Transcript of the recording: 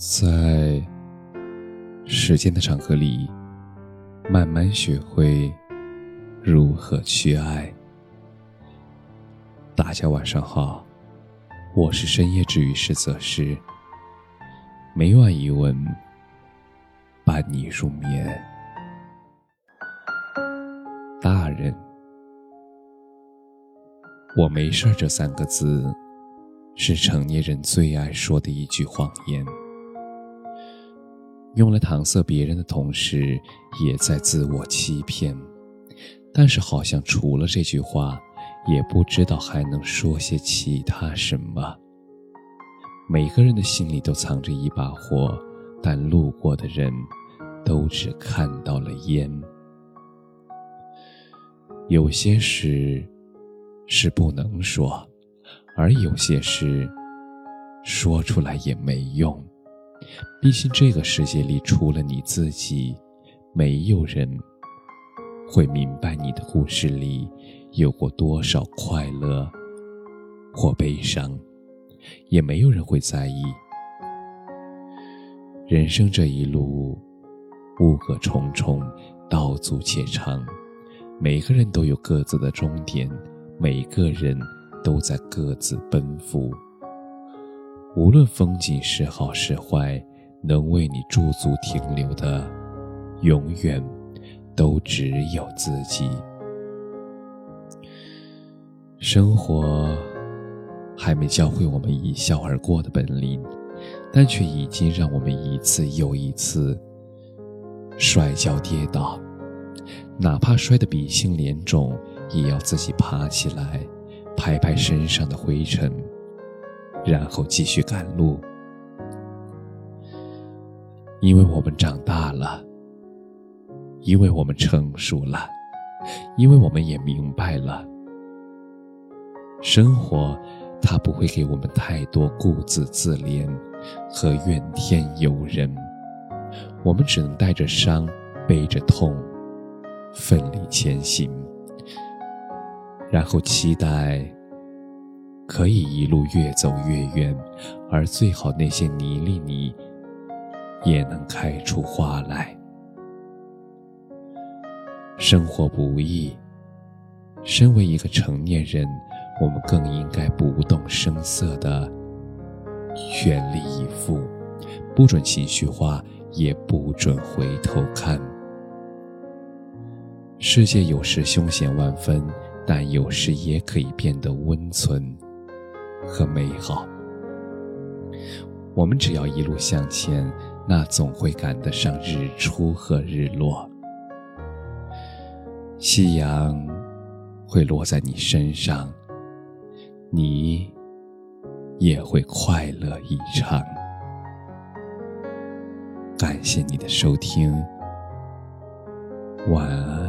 在时间的长河里，慢慢学会如何去爱。大家晚上好，我是深夜治愈师泽师，每晚一问，伴你入眠。大人，我没事这三个字，是成年人最爱说的一句谎言。用来搪塞别人的同时，也在自我欺骗。但是，好像除了这句话，也不知道还能说些其他什么。每个人的心里都藏着一把火，但路过的人都只看到了烟。有些事是不能说，而有些事说出来也没用。毕竟这个世界里除了你自己，没有人会明白你的故事里有过多少快乐或悲伤，也没有人会在意。人生这一路，雾霭重重，道阻且长。每个人都有各自的终点，每个人都在各自奔赴。无论风景是好是坏，能为你驻足停留的，永远都只有自己。生活还没教会我们一笑而过的本领，但却已经让我们一次又一次摔跤跌倒。哪怕摔得鼻青脸肿，也要自己爬起来，拍拍身上的灰尘，然后继续赶路。因为我们长大了，因为我们成熟了，因为我们也明白了，生活它不会给我们太多顾自自怜和怨天尤人，我们只能带着伤，背着痛。奋力前行，然后期待可以一路越走越远，而最好那些泥泞里也能开出花来。生活不易，身为一个成年人，我们更应该不动声色的全力以赴，不准情绪化，也不准回头看。世界有时凶险万分，但有时也可以变得温存和美好。我们只要一路向前，那总会赶得上日出和日落。夕阳会落在你身上，你也会快乐一场。感谢你的收听，晚安。